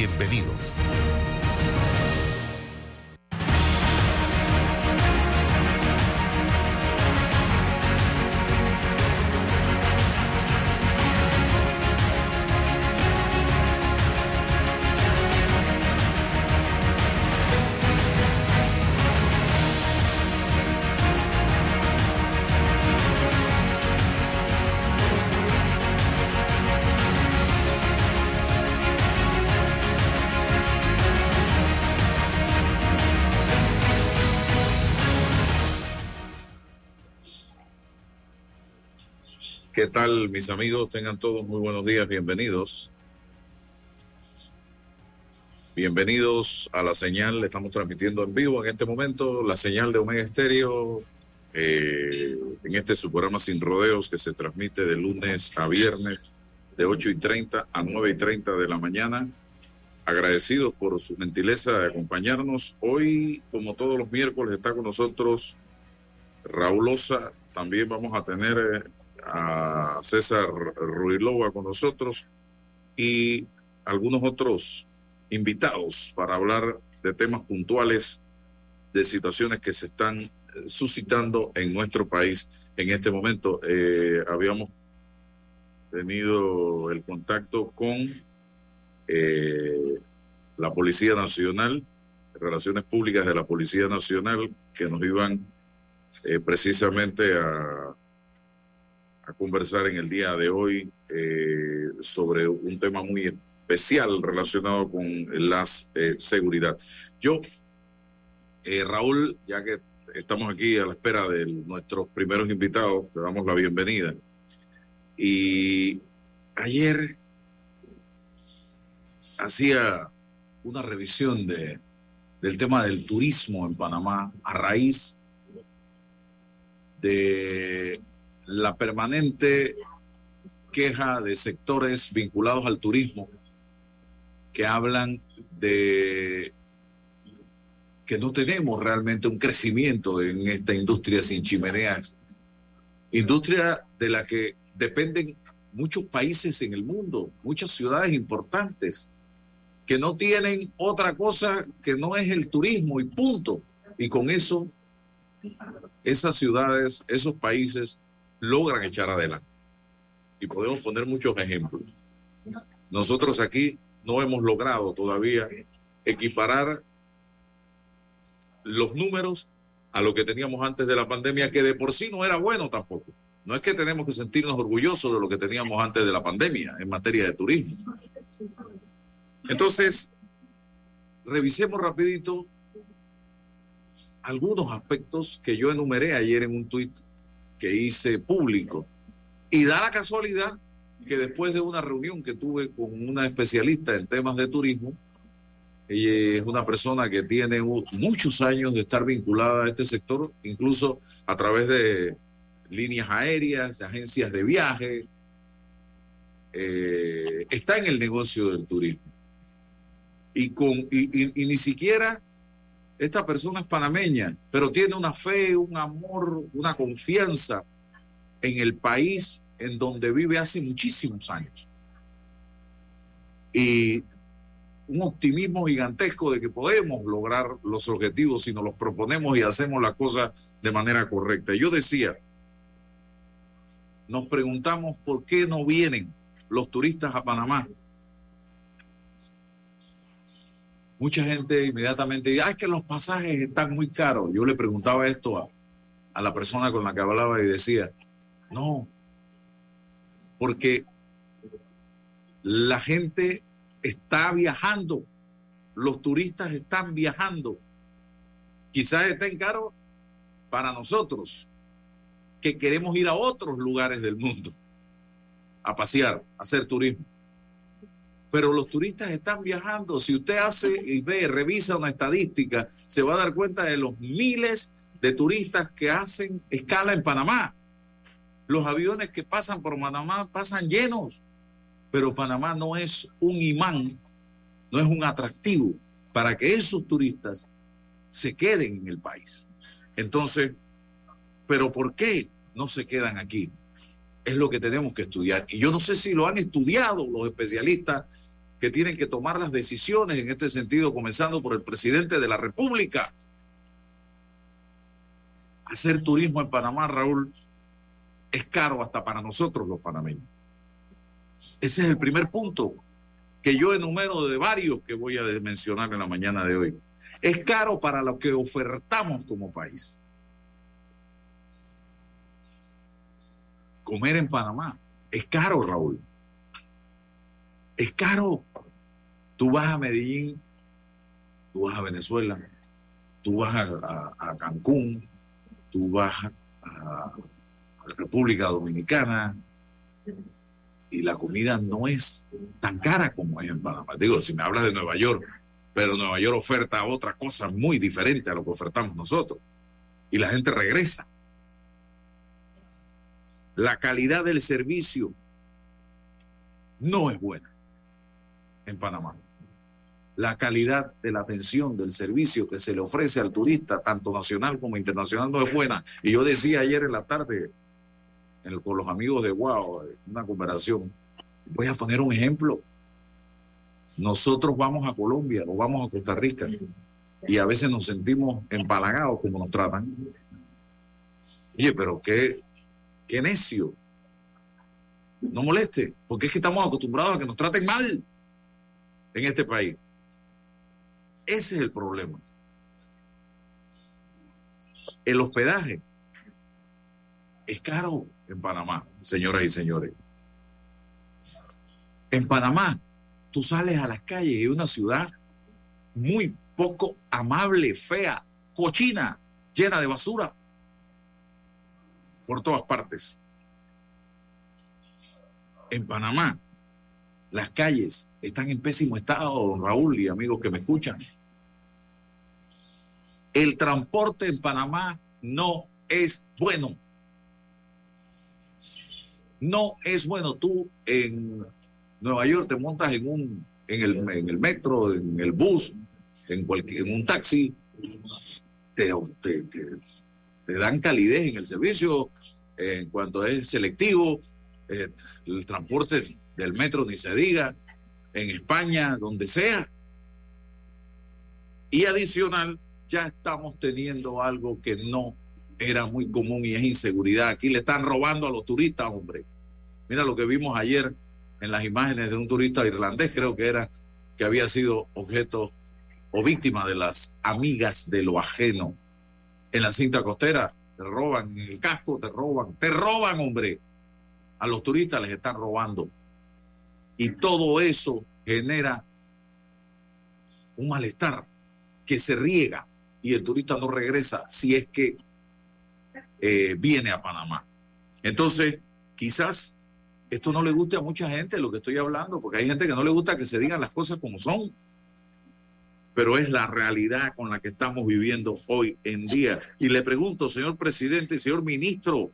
Bienvenidos. ¿Qué tal, mis amigos? Tengan todos muy buenos días, bienvenidos. Bienvenidos a la señal, le estamos transmitiendo en vivo en este momento la señal de Omega Estéreo eh, en este su programa Sin Rodeos que se transmite de lunes a viernes de 8 y 30 a 9 y 30 de la mañana. Agradecidos por su gentileza de acompañarnos. Hoy, como todos los miércoles, está con nosotros Raúl Osa. También vamos a tener eh, a César Ruiloba con nosotros y algunos otros invitados para hablar de temas puntuales, de situaciones que se están eh, suscitando en nuestro país en este momento. Eh, habíamos tenido el contacto con eh, la Policía Nacional, Relaciones Públicas de la Policía Nacional, que nos iban precisamente a conversar en el día de hoy eh, sobre un tema muy especial relacionado con la eh, seguridad. Yo, eh, Raúl, ya que estamos aquí a la espera de nuestros primeros invitados, te damos la bienvenida. Y ayer hacía una revisión de, del tema del turismo en Panamá a raíz de la permanente queja de sectores vinculados al turismo que hablan de que no tenemos realmente un crecimiento en esta industria sin chimeneas, industria de la que dependen muchos países en el mundo, muchas ciudades importantes, que no tienen otra cosa que no es el turismo y punto. Y con eso, esas ciudades, esos países logran echar adelante. Y podemos poner muchos ejemplos. Nosotros aquí no hemos logrado todavía equiparar los números a lo que teníamos antes de la pandemia, que de por sí no era bueno tampoco. No es que tenemos que sentirnos orgullosos de lo que teníamos antes de la pandemia en materia de turismo. Entonces, revisemos rapidito algunos aspectos que yo enumeré ayer en un tuit que hice público. Y da la casualidad que después de una reunión que tuve con una especialista en temas de turismo, ella es una persona que tiene muchos años de estar vinculada a este sector, incluso a través de líneas aéreas, agencias de viaje, eh, está en el negocio del turismo. Y, con, y ni siquiera esta persona es panameña, pero tiene una fe, un amor, una confianza en el país en donde vive hace muchísimos años. Y un optimismo gigantesco de que podemos lograr los objetivos si nos los proponemos y hacemos las cosas de manera correcta. Yo decía, nos preguntamos por qué no vienen los turistas a Panamá mucha gente inmediatamente dice, ah, es que los pasajes están muy caros. Yo le preguntaba esto a, a la persona con la que hablaba y decía, no, porque la gente está viajando, los turistas están viajando. Quizás estén caros para nosotros, que queremos ir a otros lugares del mundo a pasear, a hacer turismo pero los turistas están viajando. Si usted hace y ve, revisa una estadística, se va a dar cuenta de los miles de turistas que hacen escala en Panamá. Los aviones que pasan por Panamá pasan llenos, pero Panamá no es un imán, no es un atractivo para que esos turistas se queden en el país. Entonces, ¿pero por qué no se quedan aquí? Es lo que tenemos que estudiar. Y yo no sé si lo han estudiado los especialistas que tienen que tomar las decisiones en este sentido, comenzando por el presidente de la República. Hacer turismo en Panamá, Raúl, es caro hasta para nosotros los panameños. Ese es el primer punto que yo enumero de varios que voy a mencionar en la mañana de hoy. Es caro para lo que ofertamos como país. Comer en Panamá es caro, Raúl. Es caro. Tú vas a Medellín, tú vas a Venezuela, tú vas a, Cancún, tú vas a, República Dominicana y la comida no es tan cara como es en Panamá. Digo, si me hablas de Nueva York, pero Nueva York oferta otra cosa muy diferente a lo que ofertamos nosotros. Y la gente regresa. La calidad del servicio no es buena en Panamá. La calidad de la atención del servicio que se le ofrece al turista, tanto nacional como internacional, no es buena. Y yo decía ayer en la tarde con los amigos de Guau, una conversación, voy a poner un ejemplo. Nosotros vamos a Colombia o vamos a Costa Rica y a veces nos sentimos empalagados como nos tratan. Oye, pero qué, qué necio. No moleste, porque es que estamos acostumbrados a que nos traten mal en este país. Ese es el problema. El hospedaje es caro en Panamá, señoras y señores. En Panamá, tú sales a las calles y una ciudad muy poco amable, fea, cochina, llena de basura por todas partes. En Panamá, las calles están en pésimo estado, Raúl y amigos que me escuchan. El transporte en Panamá no es bueno. No es bueno. Tú en Nueva York te montas en un en el, en el metro, en el bus, en, cualquier, en un taxi, te, te, dan calidez en el servicio en cuanto es selectivo, eh, el transporte del metro ni se diga, en España, donde sea. Y adicional, ya estamos teniendo algo que no era muy común y es inseguridad. Aquí le están robando a los turistas, hombre. Mira lo que vimos ayer en las imágenes de un turista irlandés, creo que era, que había sido objeto o víctima de las amigas de lo ajeno. En la cinta costera te roban en el casco, te roban, te roban, hombre. A los turistas les están robando. Y todo eso genera un malestar que se riega y el turista no regresa si es que eh, viene a Panamá. Entonces, quizás esto no le guste a mucha gente lo que estoy hablando, porque hay gente que no le gusta que se digan las cosas como son, pero es la realidad con la que estamos viviendo hoy en día. Y le pregunto, señor presidente, señor ministro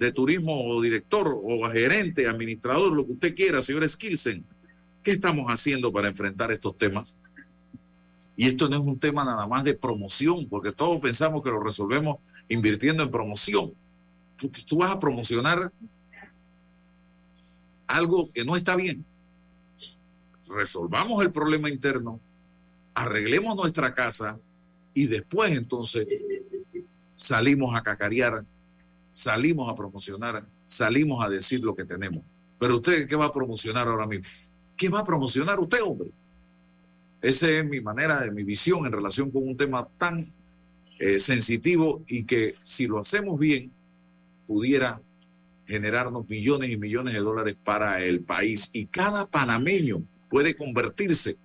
de turismo o director o gerente, administrador, lo que usted quiera, señor Skilsen, ¿qué estamos haciendo para enfrentar estos temas? Y esto no es un tema nada más de promoción, porque todos pensamos que lo resolvemos invirtiendo en promoción. Porque tú vas a promocionar algo que no está bien. Resolvamos el problema interno, arreglemos nuestra casa y después entonces salimos a cacarear, salimos a promocionar, salimos a decir lo que tenemos. Pero usted, ¿qué va a promocionar ahora mismo? ¿Qué va a promocionar usted, hombre? Esa es mi manera, de mi visión en relación con un tema tan eh, sensitivo y que si lo hacemos bien, pudiera generarnos millones y millones de dólares para el país. Y cada panameño puede convertirse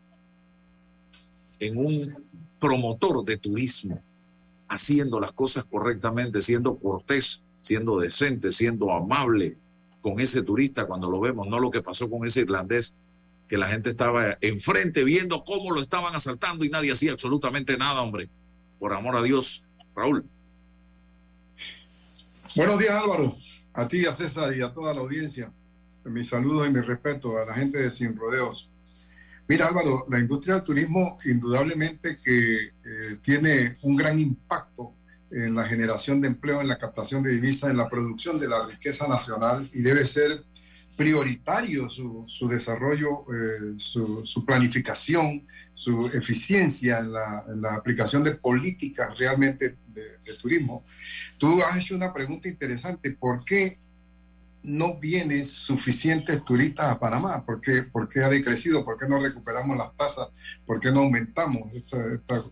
en un promotor de turismo, haciendo las cosas correctamente, siendo cortés, siendo decente, siendo amable con ese turista cuando lo vemos, no lo que pasó con ese irlandés, que la gente estaba enfrente viendo cómo lo estaban asaltando y nadie hacía absolutamente nada, hombre. Por amor a Dios, Raúl. Buenos días, Álvaro. A ti, a César y a toda la audiencia, mis saludos y mi respeto a la gente de Sin Rodeos. Mira, Álvaro, la industria del turismo indudablemente que eh, tiene un gran impacto en la generación de empleo, en la captación de divisas, en la producción de la riqueza nacional y debe ser prioritario su, desarrollo, eh, su, planificación, su eficiencia en la, aplicación de políticas realmente de, turismo. Tú has hecho una pregunta interesante, ¿por qué no vienen suficientes turistas a Panamá? ¿Por qué, ha decrecido? ¿Por qué no recuperamos las tasas? ¿Por qué no aumentamos esta,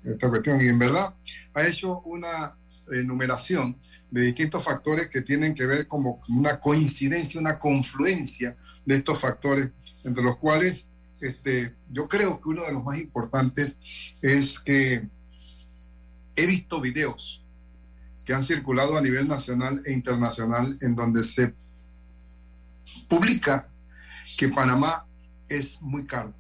esta cuestión? Y en verdad ha hecho una enumeración de distintos factores que tienen que ver como una coincidencia, una confluencia de estos factores, entre los cuales este, yo creo que uno de los más importantes es que he visto videos que han circulado a nivel nacional e internacional en donde se publica que Panamá es muy caro.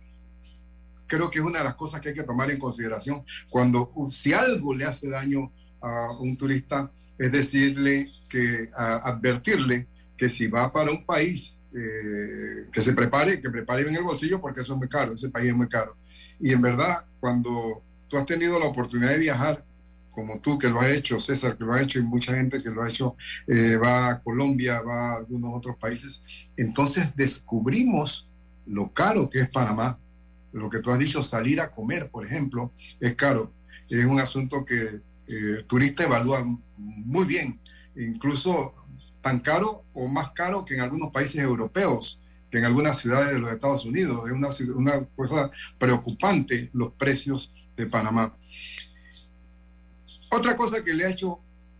Creo que es una de las cosas que hay que tomar en consideración cuando si algo le hace daño a un turista es decirle que, advertirle que si va para un país eh, que se prepare, que prepare bien el bolsillo porque eso es muy caro, ese país es muy caro. Y en verdad, cuando tú has tenido la oportunidad de viajar, como tú que lo has hecho, César que lo ha hecho y mucha gente que lo ha hecho, eh, va a Colombia, va a algunos otros países, entonces descubrimos lo caro que es Panamá. Lo que tú has dicho, salir a comer, por ejemplo, es caro. Es un asunto que el eh, turista evalúa muy bien, incluso tan caro o más caro que en algunos países europeos, que en algunas ciudades de los Estados Unidos. Es una, cosa preocupante los precios de Panamá. Otra cosa que le ha hecho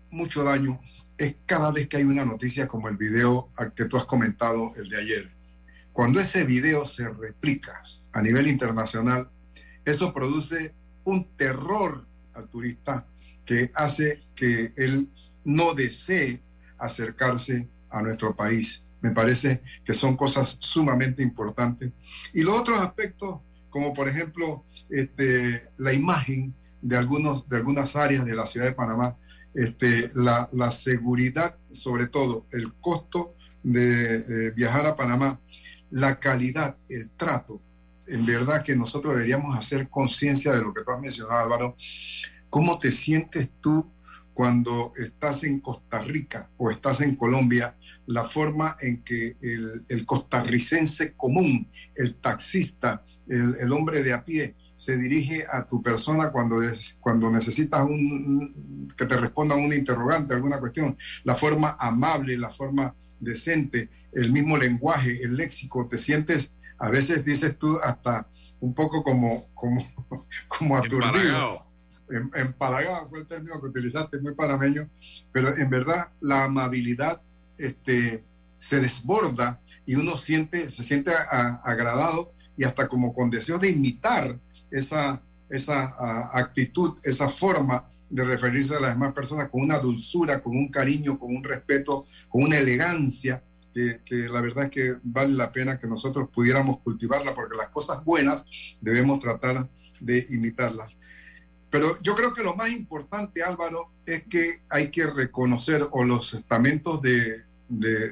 mucho daño es cada vez que hay una noticia como el video al que tú has comentado, el de ayer. Cuando ese video se replica a nivel internacional, eso produce un terror al turista que hace que él no desee acercarse a nuestro país. Me parece que son cosas sumamente importantes. Y los otros aspectos, como por ejemplo este, la imagen de, algunos, de algunas áreas de la ciudad de Panamá, este, la, seguridad, sobre todo el costo de eh, viajar a Panamá, la calidad, el trato. En verdad que nosotros deberíamos hacer conciencia de lo que tú has mencionado, Álvaro, ¿Cómo te sientes tú cuando estás en Costa Rica o estás en Colombia? La forma en que el, costarricense común, el taxista, el, hombre de a pie, se dirige a tu persona cuando, cuando necesitas un, que te respondan un interrogante, alguna cuestión. La forma amable, la forma decente, el mismo lenguaje, el léxico, te sientes, a veces dices tú hasta un poco como, como, como aturdido empalagado fue el término que utilizaste, muy panameño, pero en verdad la amabilidad este, se desborda y uno siente, se siente agradado y hasta como con deseo de imitar esa, esa actitud, esa forma de referirse a las demás personas con una dulzura, con un cariño, con un respeto, con una elegancia, que, que, la verdad es que vale la pena que nosotros pudiéramos cultivarla, porque las cosas buenas debemos tratar de imitarlas. Pero yo creo que lo más importante, Álvaro, es que hay que reconocer, o los estamentos de,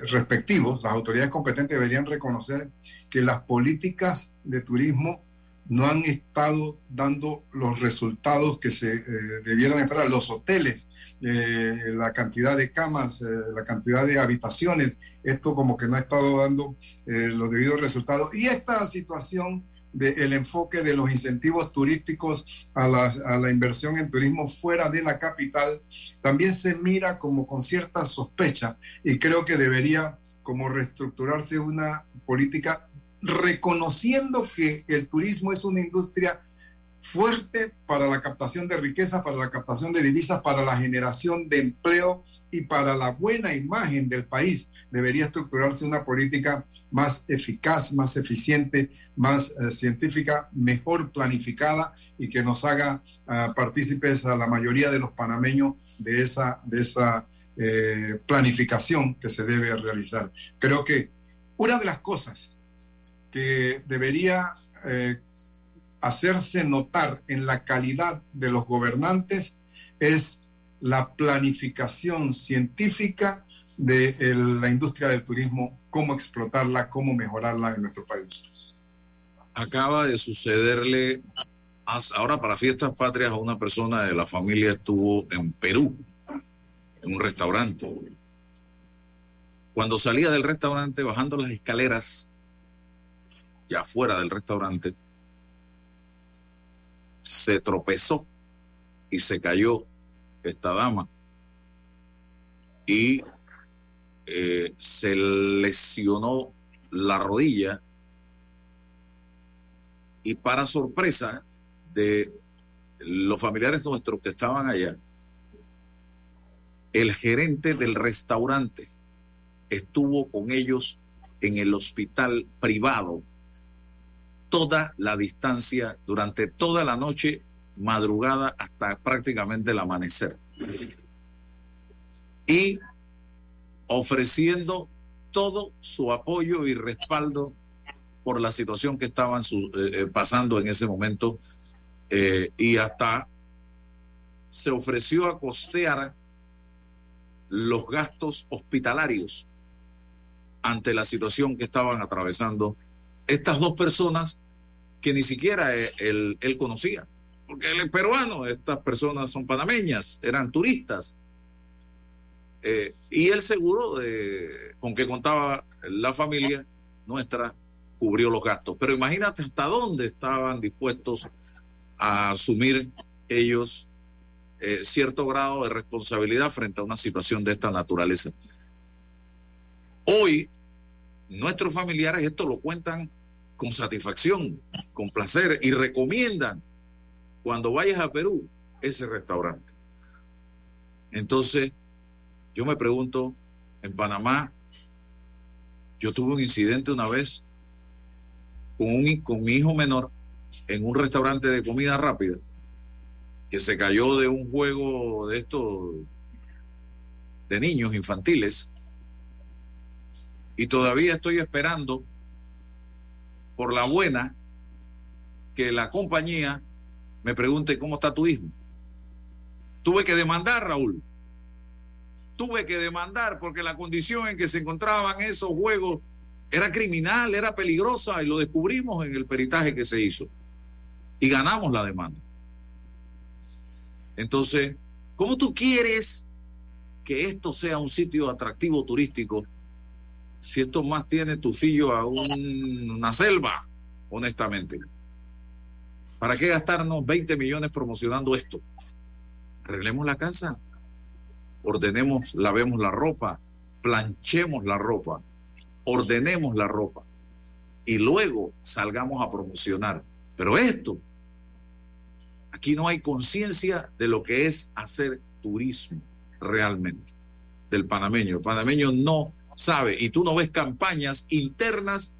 respectivos, las autoridades competentes deberían reconocer que las políticas de turismo no han estado dando los resultados que se eh, debieron esperar. Los hoteles, eh, la cantidad de camas, eh, la cantidad de habitaciones, esto como que no ha estado dando los debidos resultados. Y esta situación del enfoque de los incentivos turísticos a la, a la, inversión en turismo fuera de la capital, también se mira como con cierta sospecha y creo que debería como reestructurarse una política reconociendo que el turismo es una industria fuerte para la captación de riqueza, para la captación de divisas, para la generación de empleo y para la buena imagen del país. Debería estructurarse una política más eficaz, más eficiente, más eh, científica, mejor planificada y que nos haga ah, partícipes a la mayoría de los panameños de esa, de esa eh, planificación que se debe realizar. Creo que una de las cosas que debería eh, hacerse notar en la calidad de los gobernantes es la planificación científica de la industria del turismo, cómo explotarla, cómo mejorarla en nuestro país. Acaba de sucederle ahora para fiestas patrias a una persona de la familia estuvo en Perú, en un restaurante. Cuando salía del restaurante, bajando las escaleras, ya fuera del restaurante, se tropezó y se cayó esta dama y eh, se lesionó la rodilla y para sorpresa de los familiares nuestros que estaban allá, el gerente del restaurante estuvo con ellos en el hospital privado toda la distancia durante toda la noche, madrugada hasta prácticamente el amanecer. Y ofreciendo todo su apoyo y respaldo por la situación que estaban eh, eh, pasando en ese momento eh, y hasta se ofreció a costear los gastos hospitalarios ante la situación que estaban atravesando estas dos personas que ni siquiera él, él conocía, porque él es peruano, estas personas son panameñas, eran turistas. Eh, y el seguro de, con que contaba la familia nuestra cubrió los gastos. Pero imagínate hasta dónde estaban dispuestos a asumir ellos eh, cierto grado de responsabilidad frente a una situación de esta naturaleza. Hoy, nuestros familiares esto lo cuentan con satisfacción, con placer y recomiendan cuando vayas a Perú ese restaurante. Entonces, yo me pregunto, en Panamá, yo tuve un incidente una vez con, un, con mi hijo menor en un restaurante de comida rápida que se cayó de un juego de estos de niños infantiles y todavía estoy esperando por la buena que la compañía me pregunte cómo está tu hijo. Tuve que demandar, Raúl. Tuve que demandar porque la condición en que se encontraban esos juegos era criminal, era peligrosa y lo descubrimos en el peritaje que se hizo. Y ganamos la demanda. Entonces, ¿cómo tú quieres que esto sea un sitio atractivo turístico si esto más tiene tu fillo a una selva, honestamente? ¿Para qué gastarnos 20 millones promocionando esto? Arreglemos la casa, ordenemos, lavemos la ropa, planchemos la ropa, ordenemos la ropa y luego salgamos a promocionar. Pero esto Aquí no hay conciencia de lo que es hacer turismo realmente del panameño. El panameño no sabe y tú no ves campañas internas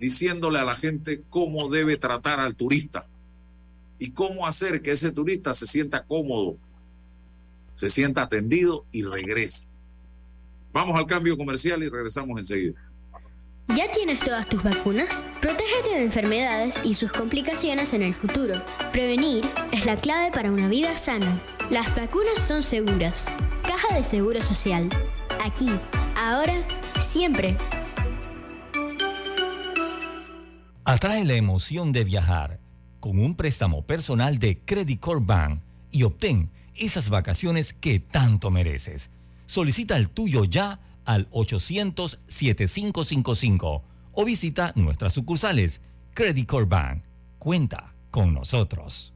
diciéndole a la gente cómo debe tratar al turista y cómo hacer que ese turista se sienta cómodo, se sienta atendido y regrese. Vamos al cambio comercial y regresamos enseguida. ¿Ya tienes todas tus vacunas? Protégete de enfermedades y sus complicaciones en el futuro. Prevenir es la clave para una vida sana. Las vacunas son seguras. Caja de Seguro Social. Aquí, ahora, siempre. Atrae la emoción de viajar con un préstamo personal de Credit Corp Bank y obtén esas vacaciones que tanto mereces. Solicita el tuyo ya al 800-7555 o visita nuestras sucursales. Credit Core Bank. Cuenta con nosotros.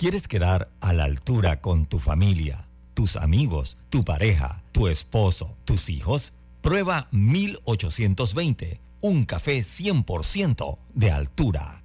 ¿Quieres quedar a la altura con tu familia, tus amigos, tu pareja, tu esposo, tus hijos? Prueba 1820, un café 100% de altura.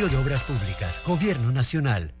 de Obras Públicas, Gobierno Nacional.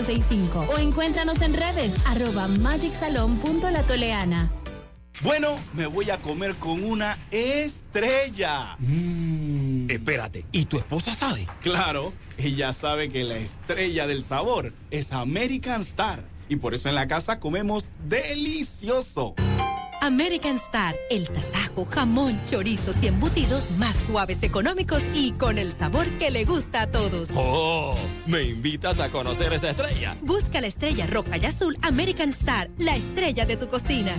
o encuéntranos en redes arroba magicsalon.latoleana. Bueno, me voy a comer con una estrella. Mm. Espérate, ¿y tu esposa sabe? Claro, ella sabe que la estrella del sabor es American Star. Y por eso en la casa comemos delicioso. American Star, el tasajo, jamón, chorizos y embutidos más suaves, económicos y con el sabor que le gusta a todos. ¡Oh! ¿Me invitas a conocer esa estrella? Busca la estrella roja y azul American Star, la estrella de tu cocina.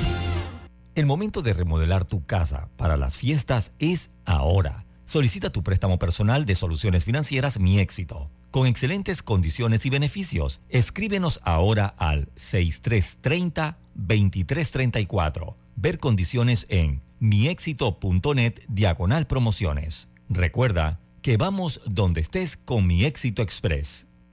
El momento de remodelar tu casa para las fiestas es ahora. Solicita tu préstamo personal de soluciones financieras Mi Éxito. Con excelentes condiciones y beneficios, escríbenos ahora al 6330-2334 Ver condiciones en miexito.net diagonal promociones. Recuerda que vamos donde estés con mi éxito express.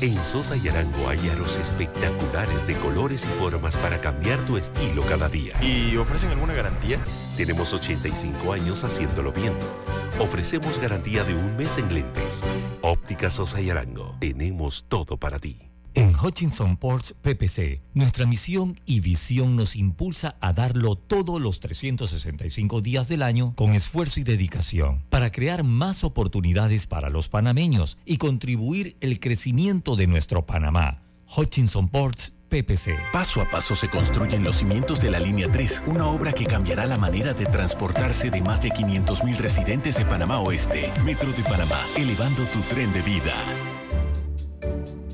En Sosa y Arango hay aros espectaculares de colores y formas para cambiar tu estilo cada día. ¿Y ofrecen alguna garantía? Tenemos 85 años haciéndolo bien. Ofrecemos garantía de un mes en lentes. Óptica Sosa y Arango. Tenemos todo para ti. En Hutchinson Ports PPC, nuestra misión y visión nos impulsa a darlo todos los 365 días del año con esfuerzo y dedicación para crear más oportunidades para los panameños y contribuir el crecimiento de nuestro Panamá. Hutchinson Ports PPC. Paso a paso se construyen los cimientos de la línea 3, una obra que cambiará la manera de transportarse de más de 500.000 residentes de Panamá Oeste. Metro de Panamá, elevando tu tren de vida.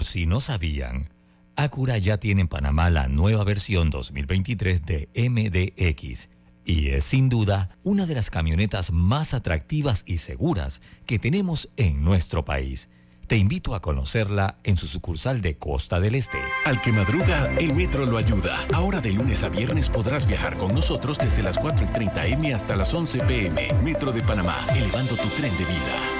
Por si no sabían, Acura ya tiene en Panamá la nueva versión 2023 de MDX y es sin duda una de las camionetas más atractivas y seguras que tenemos en nuestro país. Te invito a conocerla en su sucursal de Costa del Este. Al que madruga, el metro lo ayuda. Ahora de lunes a viernes podrás viajar con nosotros desde las 4 y 30 M hasta las 11 PM. Metro de Panamá, elevando tu tren de vida.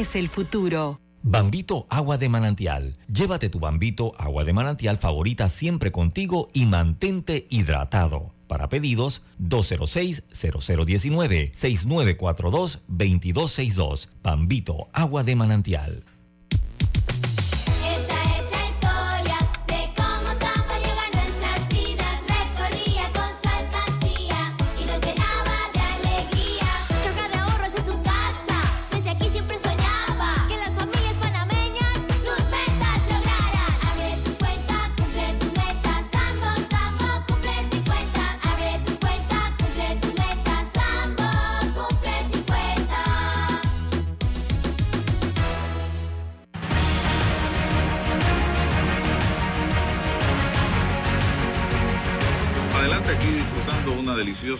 es el futuro. Bambito Agua de Manantial. Llévate tu Bambito Agua de Manantial favorita siempre contigo y mantente hidratado. Para pedidos, 206-0019-6942-2262. Bambito Agua de Manantial.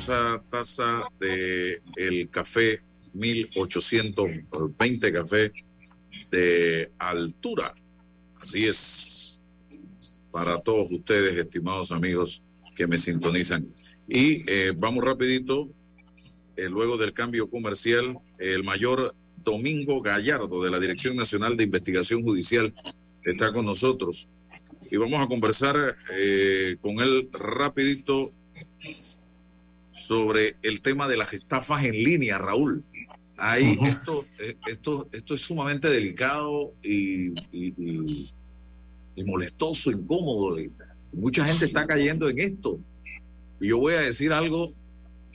Deliciosa taza de el café 1820 café de altura. Así es para todos ustedes, estimados amigos que me sintonizan. Y eh, vamos rapidito, eh, luego del cambio comercial, el mayor Domingo Gallardo de la Dirección Nacional de Investigación Judicial está con nosotros. Y vamos a conversar eh, con él rapidito sobre el tema de las estafas en línea, Raúl. Ahí esto, eh, esto, esto es sumamente delicado y, y, molestoso, incómodo. mucha gente está cayendo en esto. Y yo voy a decir algo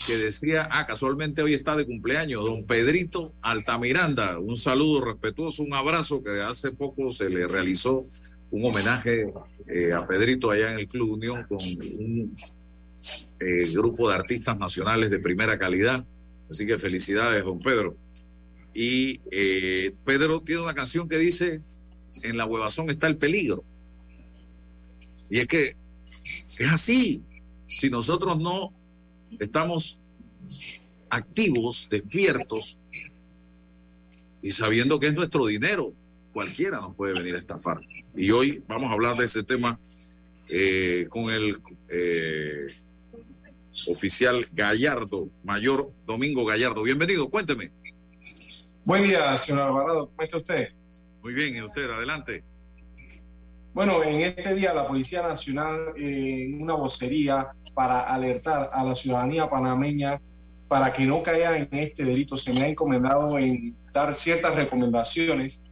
que decía, ah, casualmente hoy está de cumpleaños, don Pedrito Altamiranda. Un saludo respetuoso, un abrazo que hace poco se le realizó un homenaje eh, a Pedrito allá en el Club Unión con un eh, grupo de artistas nacionales de primera calidad. Así que felicidades, don Pedro. Y eh, Pedro tiene una canción que dice, en la huevazón está el peligro. Y es que es así. Si nosotros no estamos activos, despiertos y sabiendo que es nuestro dinero, cualquiera nos puede venir a estafar. Y hoy vamos a hablar de ese tema eh, con el oficial Gallardo, mayor Domingo Gallardo. Bienvenido, cuénteme. Buen día, señor Alvarado. ¿Cómo está usted? Muy bien, ¿y usted? Adelante. Bueno, en este día la Policía Nacional, en eh, una vocería para alertar a la ciudadanía panameña para que no caiga en este delito, se me ha encomendado en dar ciertas recomendaciones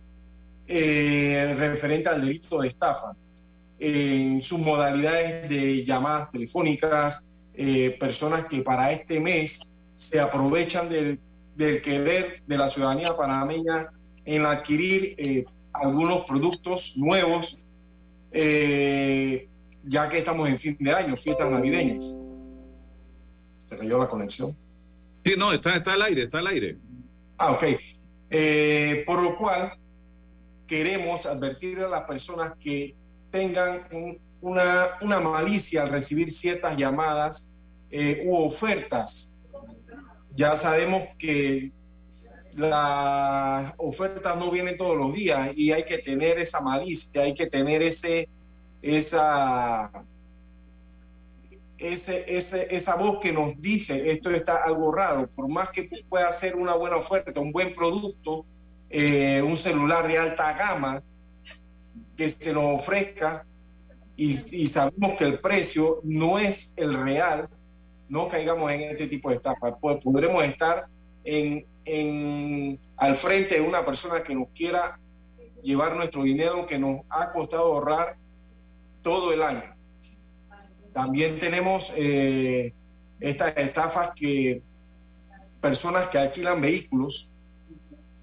eh, referente al delito de estafa en sus modalidades de llamadas telefónicas, eh, personas que para este mes se aprovechan del, querer de la ciudadanía panameña en adquirir eh, algunos productos nuevos, eh, ya que estamos en fin de año, fiestas navideñas. Se cayó la conexión. Sí, no, está, está al aire, está al aire. Ah, ok. por lo cual, queremos advertir a las personas que tengan un, una, una malicia al recibir ciertas llamadas eh, u ofertas. Ya sabemos que las ofertas no vienen todos los días y hay que tener esa malicia, hay que tener ese, esa, ese, ese, esa voz que nos dice esto está algo raro, por más que pueda ser una buena oferta, un buen producto, eh, un celular de alta gama que se nos ofrezca, y, sabemos que el precio no es el real, no caigamos en este tipo de estafa. Pues podremos estar en, en, al frente de una persona que nos quiera llevar nuestro dinero que nos ha costado ahorrar todo el año. También tenemos eh, estas estafas que personas que alquilan vehículos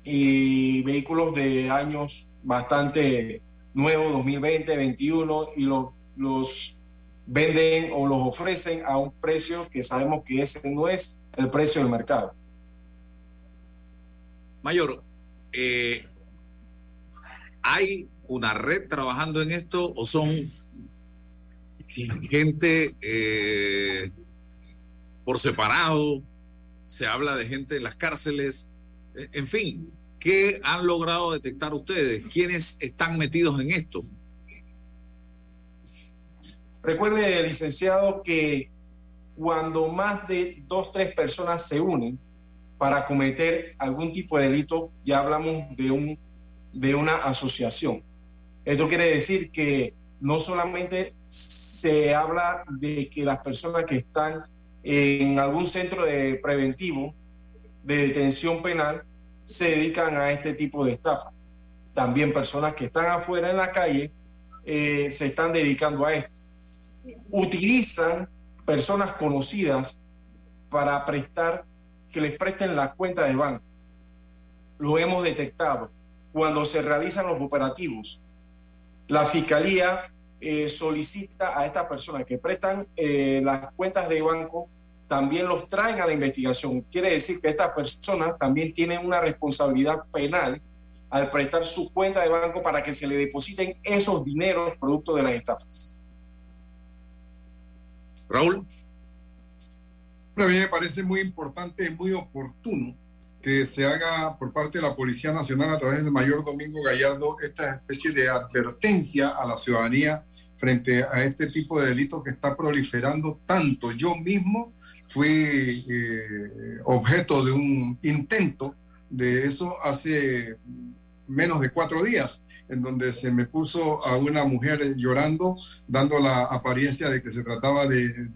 y vehículos de años bastante nuevo 2020, 2021 y los, los venden o los ofrecen a un precio que sabemos que ese no es el precio del mercado. Mayor, eh, ¿Hay una red trabajando en esto o son gente eh, por separado? Se habla de gente en las cárceles. En fin, ¿qué han logrado detectar ustedes? ¿Quiénes están metidos en esto? Recuerde, licenciado, que cuando más de dos, tres personas se unen para cometer algún tipo de delito, ya hablamos de, un, de una asociación. Esto quiere decir que no solamente se habla de que las personas que están en algún centro de preventivo de detención penal se dedican a este tipo de estafa. También personas que están afuera en la calle eh, se están dedicando a esto. Utilizan personas conocidas para prestar, que les presten las cuentas de banco. Lo hemos detectado. Cuando se realizan los operativos, la fiscalía eh, solicita a estas personas que prestan eh, las cuentas de banco, también los traen a la investigación. Quiere decir que estas personas también tienen una responsabilidad penal al prestar su cuenta de banco para que se le depositen esos dineros producto de las estafas. Raúl. A mí me parece muy importante y muy oportuno que se haga por parte de la Policía Nacional a través del mayor Domingo Gallardo esta especie de advertencia a la ciudadanía frente a este tipo de delitos que está proliferando tanto. Yo mismo fui eh, objeto de un intento de eso hace menos de cuatro días en donde se me puso a una mujer llorando, dando la apariencia de que se trataba de,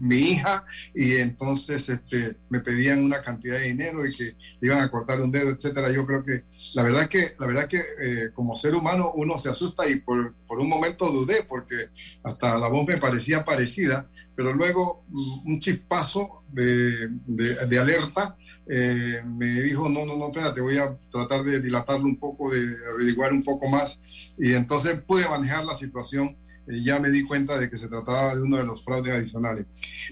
mi hija, y entonces este, me pedían una cantidad de dinero y que iban a cortar un dedo, etcétera. Yo creo que la verdad que, la verdad que eh, como ser humano uno se asusta y por un momento dudé, porque hasta la voz me parecía parecida, pero luego mm, un chispazo de, de- de alerta eh, me dijo, no, no, no, espérate, voy a tratar de dilatarlo un poco, de averiguar un poco más. Y entonces pude manejar la situación. eh, ya me di cuenta de que se trataba de uno de los fraudes adicionales.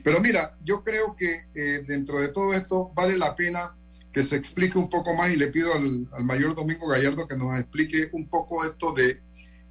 Pero mira, yo creo que eh, dentro de todo esto vale la pena que se explique un poco más y le pido al, al mayor Domingo Gallardo que nos explique un poco esto de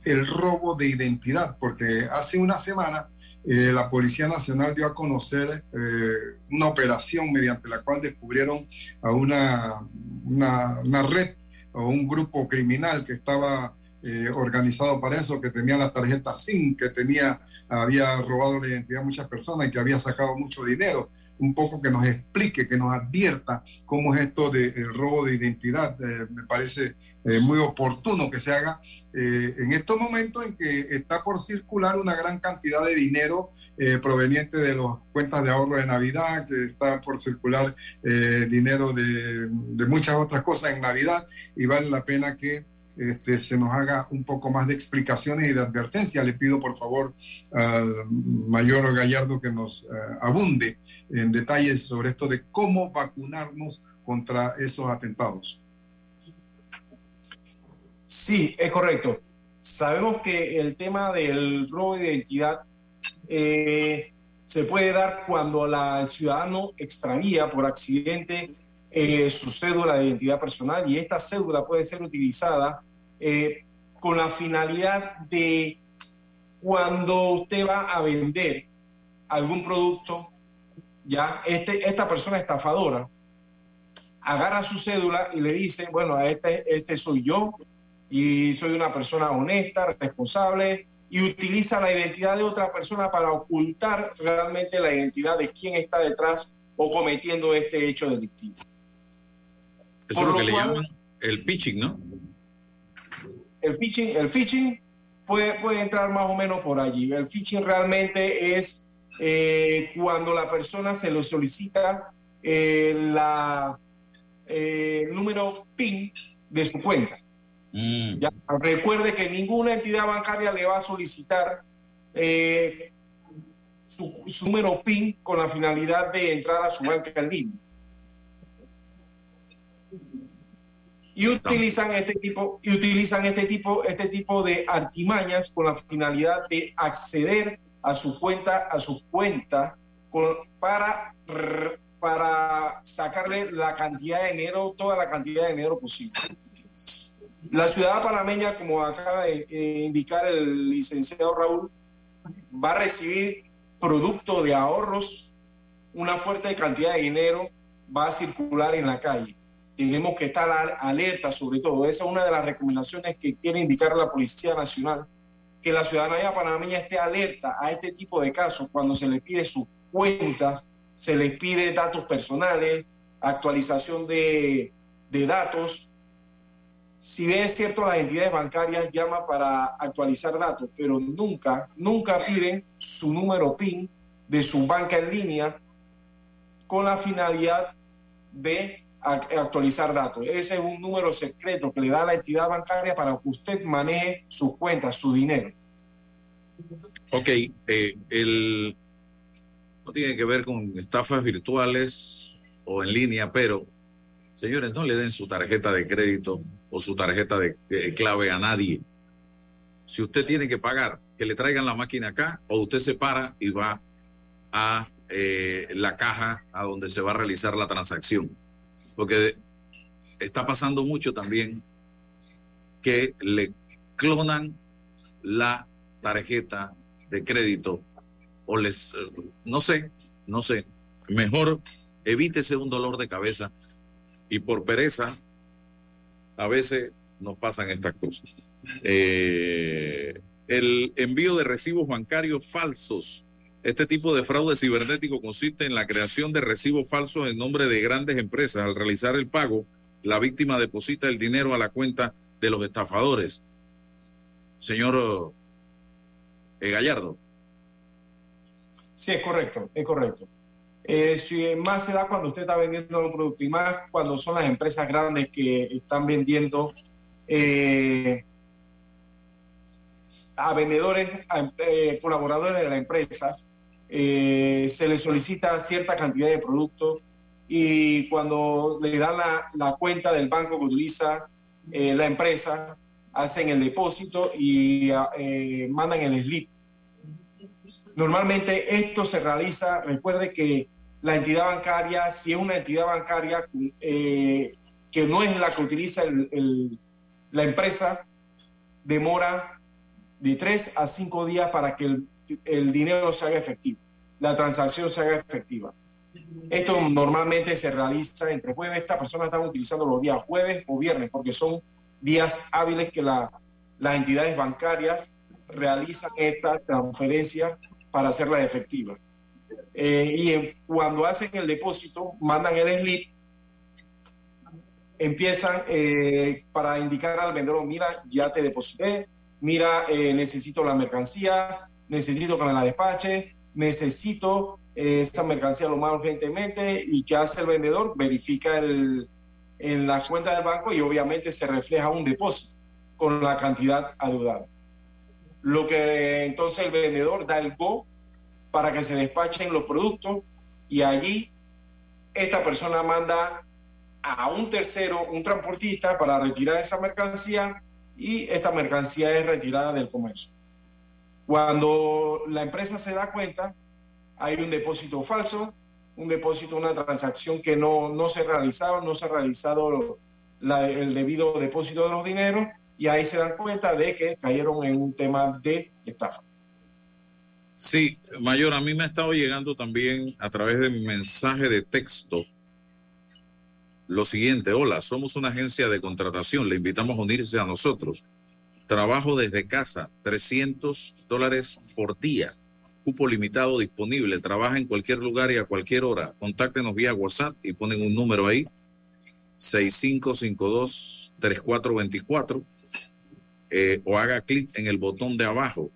el robo de identidad, porque hace una semana eh, la Policía Nacional dio a conocer eh, una operación mediante la cual descubrieron a una, una, red o un grupo criminal que estaba eh, organizado para eso, que tenía la tarjeta SIM, que tenía, había robado la identidad a muchas personas y que había sacado mucho dinero. Un poco que nos explique, que nos advierta cómo es esto del robo de identidad. Eh, me parece eh, muy oportuno que se haga eh, en estos momentos en que está por circular una gran cantidad de dinero eh, proveniente de las cuentas de ahorro de Navidad, que está por circular eh, dinero de, de muchas otras cosas en Navidad y vale la pena que este, se nos haga un poco más de explicaciones y de advertencia. Le pido por favor al mayor Gallardo que nos eh, abunde en detalles sobre esto de cómo vacunarnos contra esos atentados. Sí, es correcto. Sabemos que el tema del robo de identidad eh, se puede dar cuando la, el ciudadano extravía por accidente eh, su cédula de identidad personal y esta cédula puede ser utilizada eh, con la finalidad de cuando usted va a vender algún producto, ya este, esta persona estafadora agarra su cédula y le dice, bueno, este, este soy yo y soy una persona honesta, responsable, y utiliza la identidad de otra persona para ocultar realmente la identidad de quién está detrás o cometiendo este hecho delictivo. Eso Por es lo que lo le cual- llaman el pitching, ¿no? El phishing, el phishing puede, puede entrar más o menos por allí. El phishing realmente es eh, cuando la persona se lo solicita eh, la, eh, el número PIN de su cuenta. Ya, Recuerde que ninguna entidad bancaria le va a solicitar su, su número PIN con la finalidad de entrar a su banca en línea. Y utilizan este tipo, y utilizan este tipo, este tipo de artimañas con la finalidad de acceder a su cuenta, a su cuenta, con- para, para sacarle la cantidad de dinero, toda la cantidad de dinero posible. La ciudad panameña, como acaba de indicar el licenciado Raúl, va a recibir producto de ahorros, una fuerte cantidad de dinero va a circular en la calle. Tenemos que estar alerta sobre todo. Esa es una de las recomendaciones que quiere indicar la Policía Nacional, que la ciudadanía panameña esté alerta a este tipo de casos cuando se le pide sus cuentas, se les pide datos personales, actualización de, de datos, si bien es cierto, las entidades bancarias llaman para actualizar datos, pero nunca, nunca piden su número PIN de su banca en línea con la finalidad de actualizar datos. Ese es un número secreto que le da la entidad bancaria para que usted maneje sus cuentas, su dinero. Ok, eh, el, no tiene que ver con estafas virtuales o en línea, pero señores, no le den su tarjeta de crédito o su tarjeta de, clave a nadie. Si usted tiene que pagar, que le traigan la máquina acá o usted se para y va a eh, la caja a donde se va a realizar la transacción. Porque está pasando mucho también que le clonan la tarjeta de crédito o les, no sé, no sé, mejor evítese un dolor de cabeza y por pereza a veces nos pasan estas cosas. Eh, el envío de recibos bancarios falsos. Este tipo de fraude cibernético consiste en la creación de recibos falsos en nombre de grandes empresas. Al realizar el pago, la víctima deposita el dinero a la cuenta de los estafadores. Señor eh, Gallardo. Sí, es correcto, es correcto. Eh, si más se da cuando usted está vendiendo un producto y más cuando son las empresas grandes que están vendiendo eh, a vendedores, a colaboradores de las empresas, se les solicita cierta cantidad de productos y cuando le dan la, cuenta del banco que utiliza la empresa, hacen el depósito y mandan el slip. Normalmente esto se realiza, recuerde que la entidad bancaria, si es una entidad bancaria eh, que no es la que utiliza la empresa, demora de tres a cinco días para que el, dinero se haga efectivo, la transacción se haga efectiva. Esto normalmente se realiza entre jueves. Estas personas están utilizando los días jueves o viernes porque son días hábiles que las entidades bancarias realizan esta transferencia para hacerla efectiva. Eh, y cuando hacen el depósito, mandan el slip, empiezan eh, para indicar al vendedor, mira, ya te deposité, mira, eh, necesito la mercancía, necesito que me la despache, necesito esta mercancía lo más urgentemente y ¿qué hace el vendedor? Verifica el, en la cuenta del banco y obviamente se refleja un depósito con la cantidad adeudada. Lo que entonces el vendedor da el go para que se despachen los productos y allí esta persona manda a un tercero, un transportista, para retirar esa mercancía y esta mercancía es retirada del comercio. Cuando la empresa se da cuenta, hay un depósito falso, un depósito, una transacción que no, no se ha realizado, no se ha realizado el debido depósito de los dineros y ahí se dan cuenta de que cayeron en un tema de estafa. Sí, Mayor, a mí me ha estado llegando también a través de mi mensaje de texto lo siguiente. Hola, somos una agencia de contratación. Le invitamos a unirse a nosotros. Trabajo desde casa, 300 dólares por día. Cupo limitado disponible. Trabaja en cualquier lugar y a cualquier hora. Contáctenos vía WhatsApp y ponen un número ahí. 6552-3424. Eh, o haga clic en el botón de abajo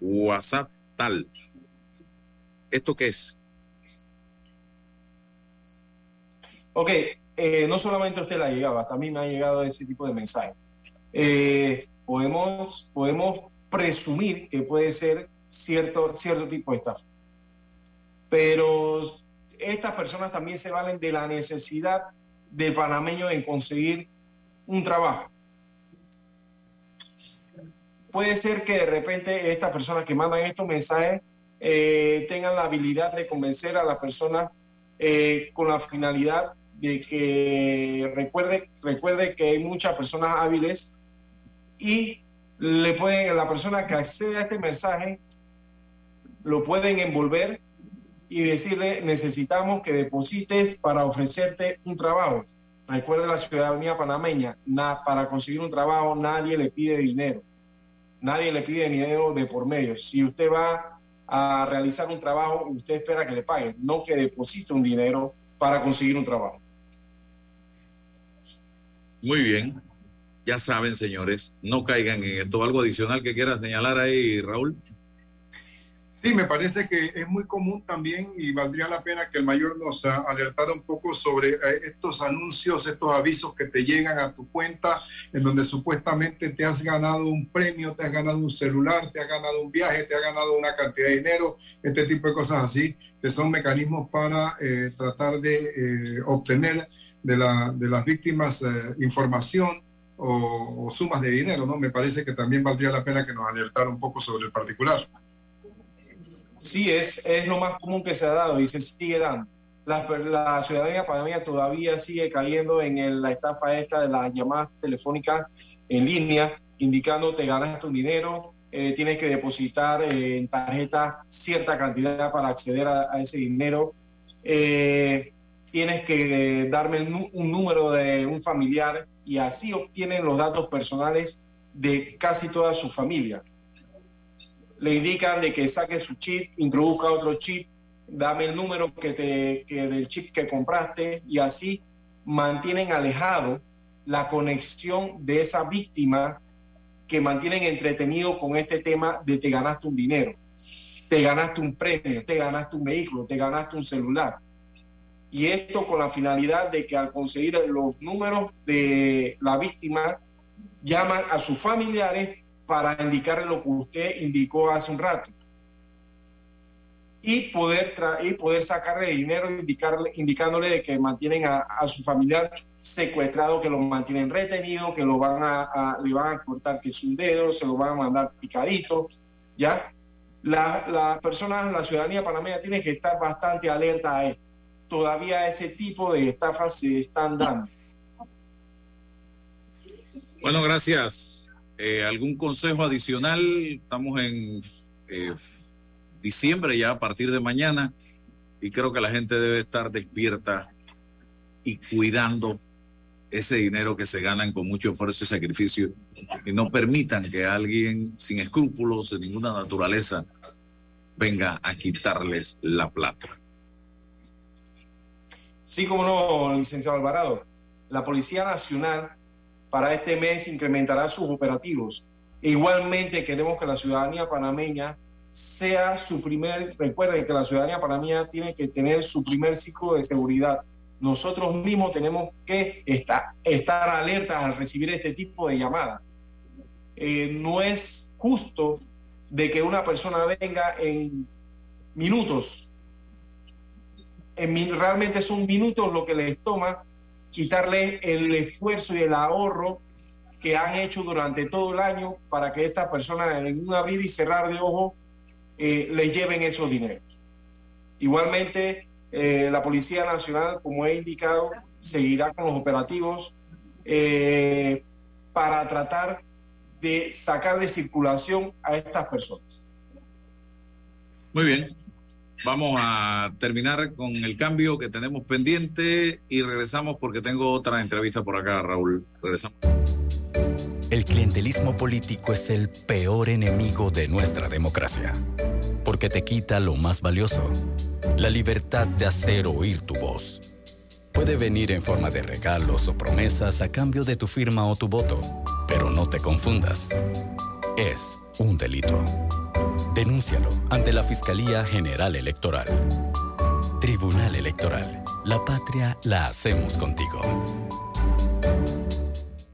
WhatsApp tal. ¿Esto qué es? Ok, eh, no solamente usted la llegaba, hasta a mí me ha llegado ese tipo de mensaje. Eh, podemos, podemos presumir que puede ser cierto, cierto tipo de estafa. Pero estas personas también se valen de la necesidad del panameño en conseguir un trabajo puede ser que de repente estas personas que mandan estos mensajes eh, tengan la habilidad de convencer a las personas eh, con la finalidad de que recuerde, recuerde que hay muchas personas hábiles y le pueden, la persona que accede a este mensaje lo pueden envolver y decirle necesitamos que deposites para ofrecerte un trabajo. Recuerde la ciudadanía panameña, para conseguir un trabajo nadie le pide dinero, nadie le pide dinero de por medio. Si usted va a realizar un trabajo, usted espera que le paguen, no que deposite un dinero para conseguir un trabajo. Muy bien. Ya saben, señores, no caigan en esto. ¿Algo adicional que quieras señalar ahí, Raúl? Sí, me parece que es muy común también y valdría la pena que el mayor nos alertara un poco sobre eh, estos anuncios, estos avisos que te llegan a tu cuenta en donde supuestamente te has ganado un premio, te has ganado un celular, te has ganado un viaje, te has ganado una cantidad de dinero, este tipo de cosas así, que son mecanismos para eh, tratar de eh, obtener de, la, de, las víctimas información o, o sumas de dinero, ¿no? Me parece que también valdría la pena que nos alertara un poco sobre el particular sí es, es lo más común que se ha dado y se sigue dando. La, la ciudadanía panameña todavía sigue cayendo en la estafa esta de las llamadas telefónicas en línea, indicando te ganas un dinero, eh, tienes que depositar eh, en tarjeta cierta cantidad para acceder a, ese dinero, eh, tienes que darme un número de un familiar y así obtienen los datos personales de casi toda su familia le indican de que saque su chip, introduzca otro chip, dame el número que te, que del chip que compraste y así mantienen alejado la conexión de esa víctima que mantienen entretenido con este tema de te ganaste un dinero, te ganaste un premio, te ganaste un vehículo, te ganaste un celular. Y esto con la finalidad de que al conseguir los números de la víctima, llaman a sus familiares para indicarle lo que usted indicó hace un rato. Y poder, y poder sacarle dinero indicarle, indicándole de que mantienen a, su familiar secuestrado, que lo mantienen retenido, que lo van a, le van a cortar que es un dedo, se lo van a mandar picadito, ¿ya? Las la personas, la ciudadanía panameña tiene que estar bastante alerta a esto. Todavía ese tipo de estafas se están dando. Bueno, gracias. Eh, ¿Algún consejo adicional? Estamos en eh, diciembre ya a partir de mañana y creo que la gente debe estar despierta y cuidando ese dinero que se ganan con mucho esfuerzo y sacrificio y no permitan que alguien sin escrúpulos de ninguna naturaleza venga a quitarles la plata. Sí, como no, licenciado Alvarado. La Policía Nacional para este mes incrementará sus operativos. E igualmente queremos que la ciudadanía panameña sea su primer, recuerden que la ciudadanía panameña tiene que tener su primer ciclo de seguridad. Nosotros mismos tenemos que estar, estar alertas al recibir este tipo de llamadas. Eh, no es justo de que una persona venga en minutos. En, realmente son minutos lo que les toma quitarle el esfuerzo y el ahorro que han hecho durante todo el año para que estas personas en un abrir y cerrar de ojos eh, les lleven esos dineros. Igualmente, eh, la Policía Nacional, como he indicado, seguirá con los operativos eh, para tratar de sacar de circulación a estas personas. Muy bien. Vamos a terminar con el cambio que tenemos pendiente y regresamos porque tengo otra entrevista por acá, Raúl. Regresamos. El clientelismo político es el peor enemigo de nuestra democracia, porque te quita lo más valioso, la libertad de hacer oír tu voz. Puede venir en forma de regalos o promesas a cambio de tu firma o tu voto, pero no te confundas. Es un delito. Denúncialo ante la Fiscalía General Electoral. Tribunal Electoral. La patria la hacemos contigo.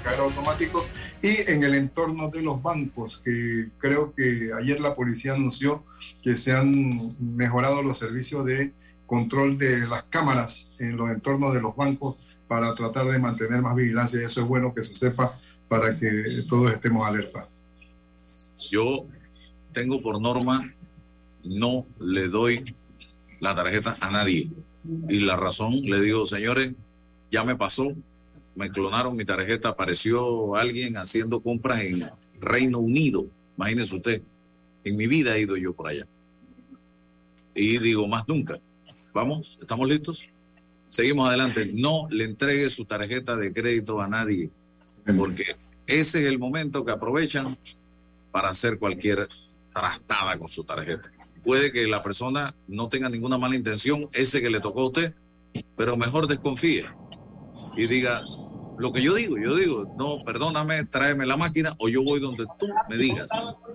Los cajeros automáticos y en el entorno de los bancos, que creo que ayer la policía anunció que se han mejorado los servicios de control de las cámaras en los entornos de los bancos para tratar de mantener más vigilancia eso es bueno que se sepa para que todos estemos alertas. Yo tengo por norma no le doy la tarjeta a nadie. Y la razón, le digo, señores, ya me pasó, me clonaron mi tarjeta, apareció alguien haciendo compras en Reino Unido, imagínese usted, en mi vida he ido yo por allá. Y digo, más nunca. Vamos, ¿estamos listos? Seguimos adelante. No le entregue su tarjeta de crédito a nadie, porque ese es el momento que aprovechan para hacer cualquier trastada con su tarjeta. Puede que la persona no tenga ninguna mala intención, ese que le tocó a usted, pero mejor desconfíe y diga lo que yo digo. Yo digo, no, perdóname, tráeme la máquina o yo voy donde tú me digas.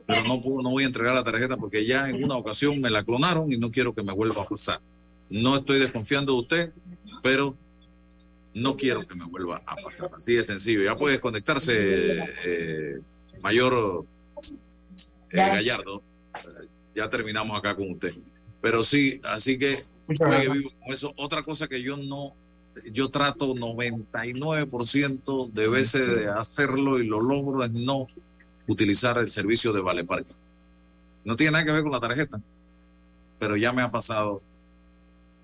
Pero no, puedo, no voy a entregar la tarjeta porque ya en una ocasión me la clonaron y no quiero que me vuelva a pasar. No estoy desconfiando de usted, pero no quiero que me vuelva a pasar. Así de sencillo. Ya puede conectarse, eh, mayor eh, Gallardo. Ya terminamos acá con usted. Pero sí, así que vivo con eso. Otra cosa que yo no yo trato 99% de veces de hacerlo y lo logro es no utilizar el servicio de Vale Parking. No tiene nada que ver con la tarjeta, pero ya me ha pasado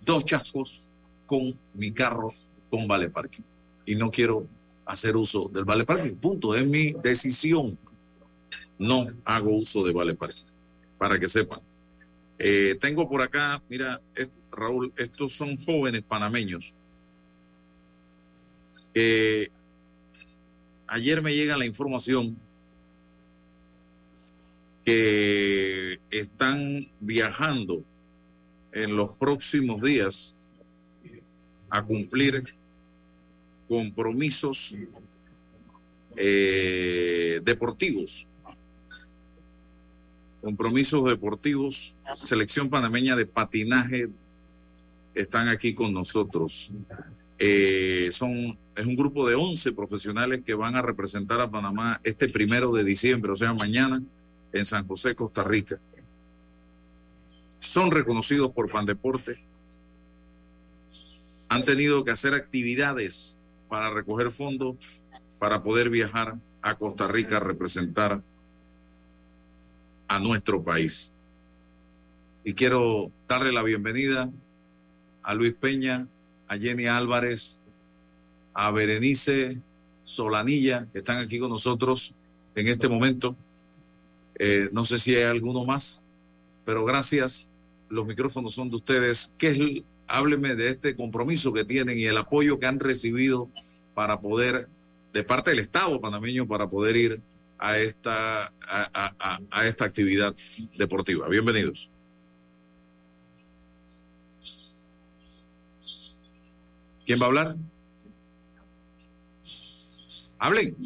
dos chascos con mi carro con Vale Parking y no quiero hacer uso del Vale Parking. Punto, es mi decisión. No hago uso de Vale Parking, para que sepan. Eh, tengo por acá, mira, Raúl, estos son jóvenes panameños eh, ayer me llega la información que están viajando en los próximos días a cumplir compromisos eh, deportivos. Compromisos deportivos, selección panameña de patinaje están aquí con nosotros. Eh, son, es un grupo de 11 profesionales que van a representar a Panamá este primero de diciembre, o sea, mañana, en San José, Costa Rica. Son reconocidos por Pandeporte. Han tenido que hacer actividades para recoger fondos para poder viajar a Costa Rica a representar a nuestro país. Y quiero darle la bienvenida a Luis Peña, a Jenny Álvarez, a Berenice Solanilla, que están aquí con nosotros en este momento. Eh, no sé si hay alguno más, pero gracias. Los micrófonos son de ustedes. ¿Qué es, hábleme de este compromiso que tienen y el apoyo que han recibido para poder, de parte del Estado panameño, para poder ir a esta, a, a esta actividad deportiva. Bienvenidos. ¿Quién va a hablar? Hablen.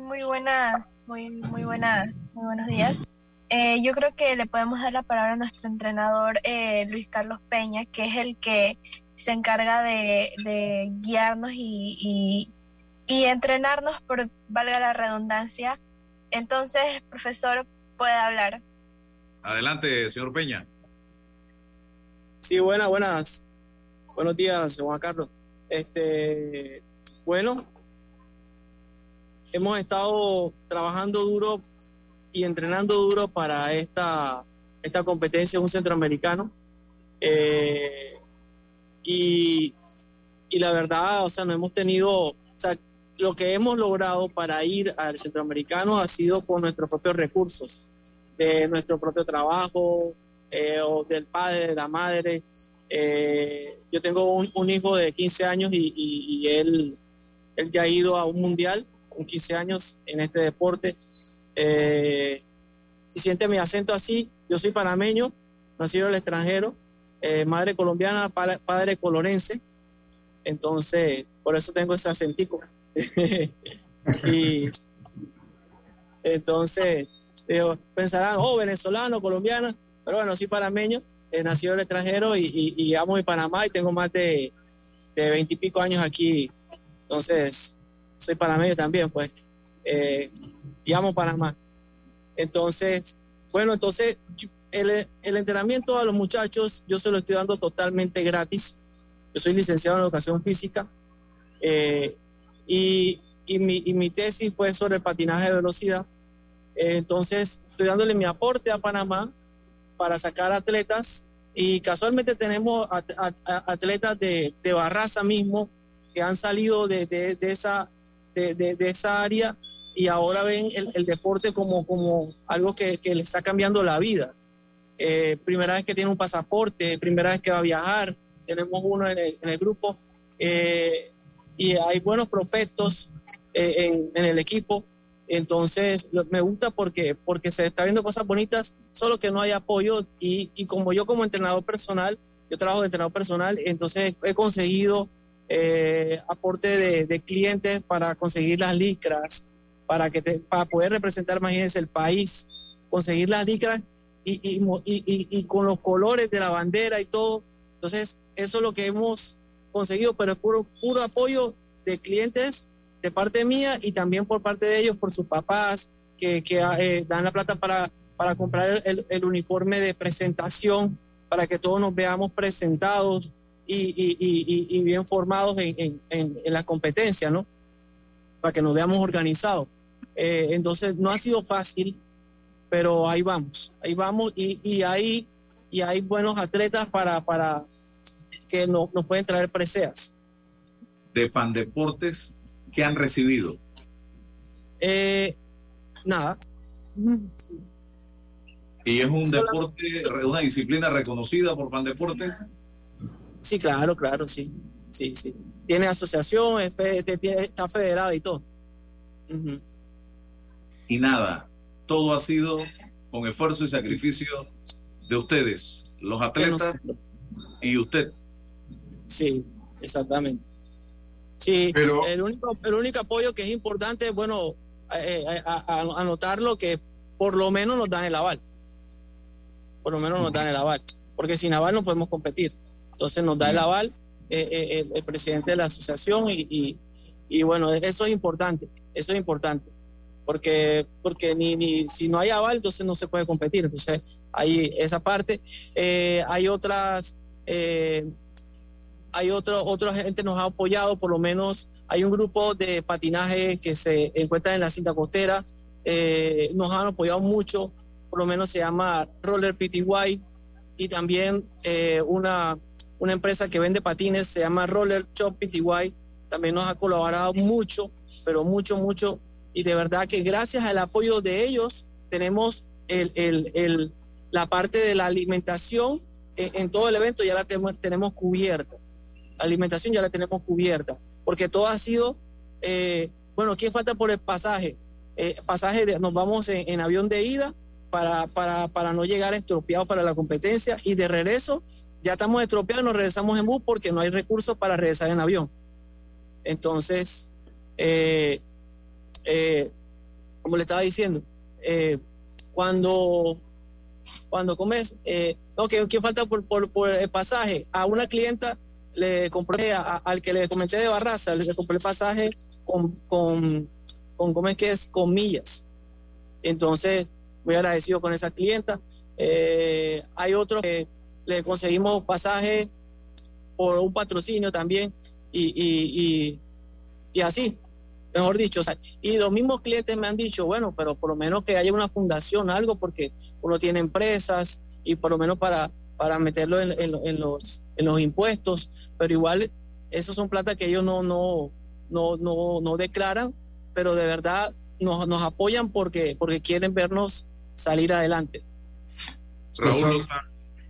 muy buena, muy, muy buena, muy buenos días. Eh, yo creo que le podemos dar la palabra a nuestro entrenador eh, Luis Carlos Peña, que es el que se encarga de, guiarnos y, y, entrenarnos, por valga la redundancia. Entonces, profesor, puede hablar. Adelante, señor Peña. Sí, buenas, buenas. Buenos días, Juan Carlos. Este, bueno, hemos estado trabajando duro y entrenando duro para esta, esta competencia, un centroamericano. Eh, y, y la verdad, o sea, no hemos tenido, o sea, lo que hemos logrado para ir al centroamericano ha sido con nuestros propios recursos, de nuestro propio trabajo, eh, o del padre, de la madre. Eh, yo tengo un, un, hijo de 15 años y, y, y, él, él ya ha ido a un mundial con 15 años en este deporte. Eh, si siente mi acento así, yo soy panameño, nacido en el extranjero, eh, madre colombiana, padre, padre colorense, entonces por eso tengo ese acentico. y entonces digo, pensarán, oh, venezolano, colombiano, pero bueno, soy panameño, he nacido en el extranjero y, y, y amo mi Panamá y tengo más de veintipico años aquí, entonces soy panameño también, pues, eh, y amo Panamá. Entonces, bueno, entonces el, el entrenamiento a los muchachos yo se lo estoy dando totalmente gratis. Yo soy licenciado en educación física eh, y, y, mi, y, mi, tesis fue sobre el patinaje de velocidad. Eh, entonces, estoy dándole mi aporte a Panamá para sacar atletas y casualmente tenemos atletas de, de, Barraza mismo que han salido de, esa, de, esa área y ahora ven el, deporte como, como algo que, le está cambiando la vida. Eh, primera vez que tiene un pasaporte, primera vez que va a viajar, tenemos uno en el, grupo eh, y hay buenos prospectos eh, en, el equipo. Entonces, me gusta porque, porque se está viendo cosas bonitas, solo que no hay apoyo y, y como yo como entrenador personal, yo trabajo de entrenador personal, entonces he conseguido eh, aporte de, de, clientes para conseguir las licras, para, que te, para poder representar, imagínense, el país, conseguir las licras y, y, y, y, con los colores de la bandera y todo. Entonces, eso es lo que hemos conseguido, pero es puro, puro apoyo de clientes de parte mía y también por parte de ellos, por sus papás, que, que eh, dan la plata para, para comprar el, el, uniforme de presentación, para que todos nos veamos presentados y, y, y, bien formados en, en, en, la competencia, ¿no? Para que nos veamos organizados. Eh, entonces, no ha sido fácil, pero ahí vamos, ahí vamos y, hay, y hay buenos atletas para, para que no, nos pueden traer preseas. De Pandeportes, ¿qué han recibido? Eh, nada. ¿Y es un deporte, una disciplina reconocida por Pandeportes? Sí, claro, claro, sí. Sí, sí. Tiene asociación, es, está federada y todo. Uh -huh. Y nada, todo ha sido con esfuerzo y sacrificio de ustedes, los atletas y usted. Sí, exactamente. Sí, Pero... el, único, el único apoyo que es importante, bueno, eh, eh, a, a, a, anotarlo que por lo menos nos dan el aval. Por lo menos nos dan el aval. Porque sin aval no podemos competir. Entonces nos da el aval eh, el, el, presidente de la asociación y, y, y, bueno, eso es importante. Eso es importante. Porque, porque ni, ni si no hay aval, entonces no se puede competir. Entonces, hay esa parte. Eh, hay otras hay otro, otra gente nos ha apoyado, por lo menos hay un grupo de patinaje que se encuentra en la cinta costera, eh, nos han apoyado mucho, por lo menos se llama Roller PTY y también eh, una, una empresa que vende patines se llama Roller Shop PTY, también nos ha colaborado mucho, pero mucho, mucho, y de verdad que gracias al apoyo de ellos tenemos el, el, el, la parte de la alimentación en, en todo el evento, ya la tenemos, tenemos cubierta alimentación ya la tenemos cubierta, porque todo ha sido, eh, bueno, ¿quién falta por el pasaje? Eh, pasaje, de, nos vamos en, avión de ida para, para, para no llegar estropeados para la competencia y de regreso ya estamos estropeados, nos regresamos en bus porque no hay recursos para regresar en avión. Entonces, eh, como le estaba diciendo, cuando cuando comes, no, ¿quién, ¿quién falta por, por, por el pasaje? A una clienta le compré a, al que le comenté de Barraza, le compré pasaje con, con, con, ¿cómo? Con millas. Entonces, muy agradecido con esa clienta. Eh, hay otros que le conseguimos pasaje por un patrocinio también y, y, y, así, mejor dicho. y los mismos clientes me han dicho, bueno, pero por lo menos que haya una fundación, algo, porque uno tiene empresas y por lo menos para, para meterlo en, en- en los, en los impuestos, pero igual esos son plata que ellos no, no, no, no, no declaran, pero de verdad nos, nos apoyan porque, porque quieren vernos salir adelante. Profesor,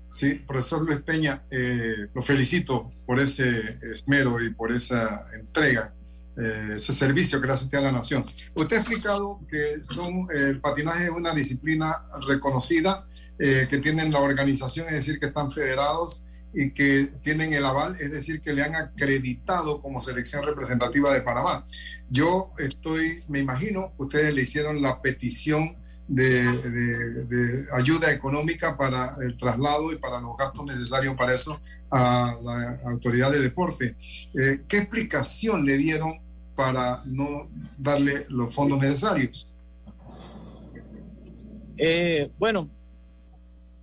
sí, profesor Luis Peña, eh, lo felicito por ese esmero y por esa entrega, eh, ese servicio que le hace a la nación. Usted ha explicado que son, eh, el patinaje es una disciplina reconocida, eh, que tienen la organización, es decir, que están federados y que tienen el aval, es decir, que le han acreditado como selección representativa de Panamá. Yo estoy, me imagino, ustedes le hicieron la petición de, ayuda económica para el traslado y para los gastos necesarios para eso a la autoridad de deporte. Eh, ¿Qué explicación le dieron para no darle los fondos necesarios? Eh, bueno,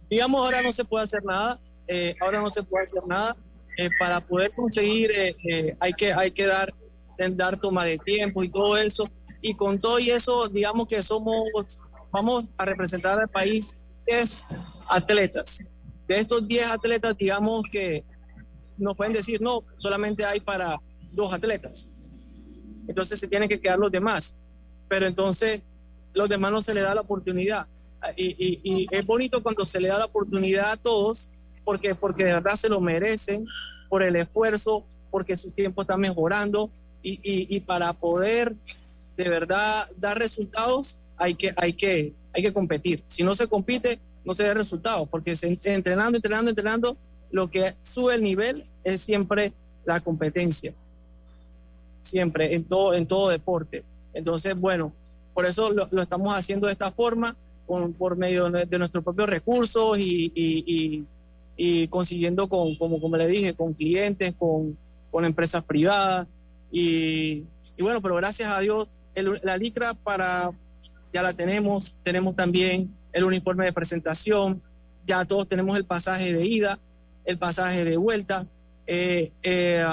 digamos ahora no se puede hacer nada, eh, ahora no se puede hacer nada. Eh, para poder conseguir eh, eh, hay que hay que dar dar toma de tiempo y todo eso y con todo y eso digamos que somos vamos a representar al país 10 atletas. De estos 10 atletas digamos que nos pueden decir no, solamente hay para dos atletas. Entonces se tienen que quedar los demás. Pero entonces los demás no se les da la oportunidad. Y, y- y es bonito cuando se le da la oportunidad a todos, porque, porque de verdad se lo merecen por el esfuerzo, porque su tiempo está mejorando y, y- y para poder de verdad dar resultados hay que, hay que, hay que competir. Si no se compite, no se da resultados, porque se, entrenando, entrenando, entrenando, lo que sube el nivel es siempre la competencia siempre, en todo, en todo deporte. Entonces, bueno, por eso lo, lo estamos haciendo de esta forma, con, por medio de, de nuestros propios recursos y, y- y- y consiguiendo con, como, como le dije, con clientes, con, con empresas privadas. Y, y bueno, pero gracias a Dios, el- la licra para, ya la tenemos, tenemos también el uniforme de presentación, ya todos tenemos el pasaje de ida, el pasaje de vuelta. Eh, eh,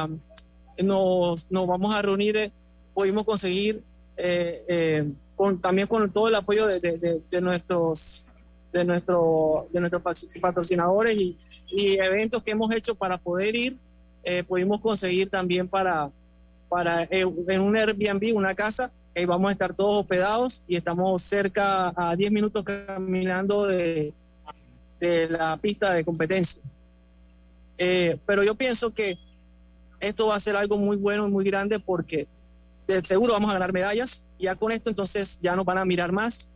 nos, nos vamos a reunir, eh, pudimos conseguir eh, eh, con, también con todo el apoyo de, de- de- de nuestros de nuestro de nuestros patroc- patrocinadores y, y eventos que hemos hecho para poder ir eh, pudimos conseguir también para para eh, en un Airbnb una casa ahí vamos a estar todos hospedados y estamos cerca a 10 minutos caminando de, de la pista de competencia Eh, pero yo pienso que esto va a ser algo muy bueno y muy grande porque de seguro vamos a ganar medallas. Ya con esto entonces ya nos van a mirar más.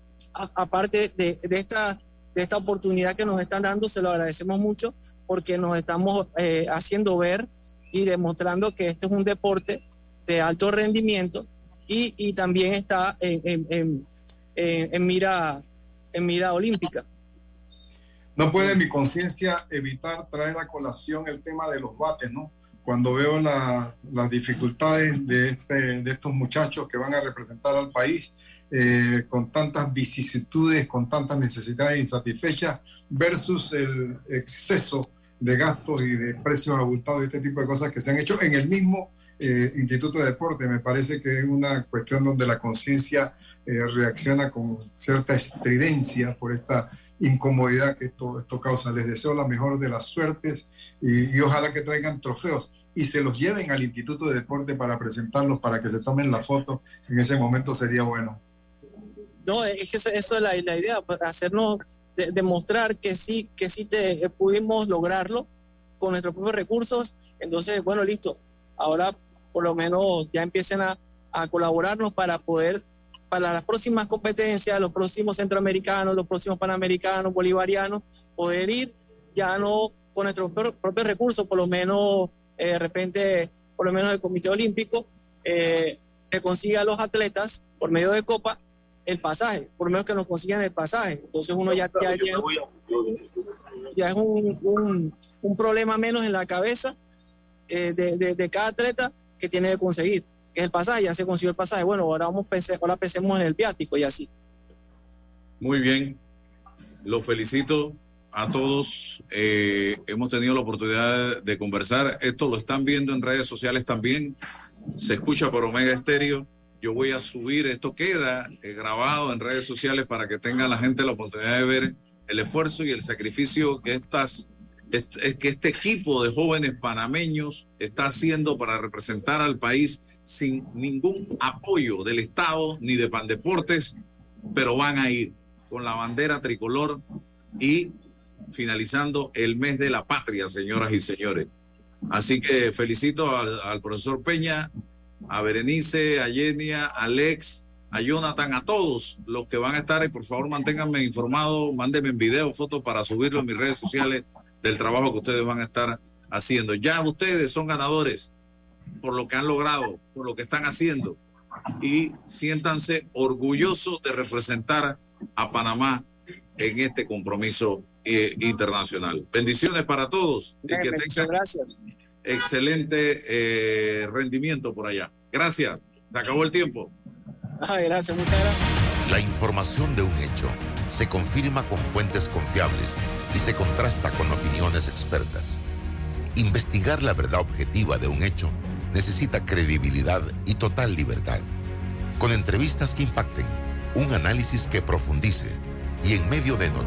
Aparte de, de esta, de esta oportunidad que nos están dando, se lo agradecemos mucho porque nos estamos eh, haciendo ver y demostrando que este es un deporte de alto rendimiento y, y también está en, en- en- en- mira, en mira olímpica. No puede mi conciencia evitar traer a colación el tema de los bates, ¿no? Cuando veo la- las dificultades de, este, de estos muchachos que van a representar al país eh, con tantas vicisitudes, con tantas necesidades insatisfechas, versus el exceso de gastos y de precios abultados y este tipo de cosas que se han hecho en el mismo eh, Instituto de Deporte. Me parece que es una cuestión donde la conciencia eh, reacciona con cierta estridencia por esta incomodidad que esto, esto causa. Les deseo la mejor de las suertes y, y ojalá que traigan trofeos y se los lleven al Instituto de Deporte para presentarlos, para que se tomen la foto. En ese momento sería bueno. No, es que eso es la, la idea, pues, hacernos de- demostrar que sí, que sí te eh, pudimos lograrlo con nuestros propios recursos. Entonces, bueno, listo. Ahora por lo menos ya empiecen a, a colaborarnos para poder, para las próximas competencias, los próximos centroamericanos, los próximos panamericanos, bolivarianos, poder ir ya no con nuestros pro- propios recursos, por lo menos eh, de repente, por lo menos el Comité Olímpico, eh, que consiga a los atletas por medio de Copa el pasaje, por lo menos que nos consigan el pasaje. Entonces uno ya, ya, ya- ya es un, un- un problema menos en la cabeza eh, de, de- de cada atleta que tiene que conseguir. Que es el pasaje, ya se consiguió el pasaje. Bueno, ahora vamos ahora pensemos en el viático y así. Muy bien. Los felicito a todos. Eh, hemos tenido la oportunidad de conversar. Esto lo están viendo en redes sociales también. Se escucha por Omega Estéreo. Yo voy a subir, esto queda eh, grabado en redes sociales para que tenga la gente la oportunidad de ver el esfuerzo y el sacrificio que estas es que este equipo de jóvenes panameños está haciendo para representar al país sin ningún apoyo del Estado ni de Pandeportes, pero van a ir con la bandera tricolor y finalizando el mes de la patria, señoras y señores. Así que felicito al, profesor Peña, a Berenice, a Yenia, a Alex, a Jonathan, a todos los que van a estar y por favor manténganme informado, mándenme en video, fotos para subirlo en mis redes sociales del trabajo que ustedes van a estar haciendo. Ya ustedes son ganadores por lo que han logrado, por lo que están haciendo y siéntanse orgullosos de representar a Panamá en este compromiso eh, internacional. Bendiciones para todos y que tengan gracias. excelente eh, rendimiento por allá. Gracias. Se acabó el tiempo. Ay, gracias, muchas gracias. La información de un hecho se confirma con fuentes confiables y se contrasta con opiniones expertas. Investigar la verdad objetiva de un hecho necesita credibilidad y total libertad. Con entrevistas que impacten, un análisis que profundice y en medio de noticias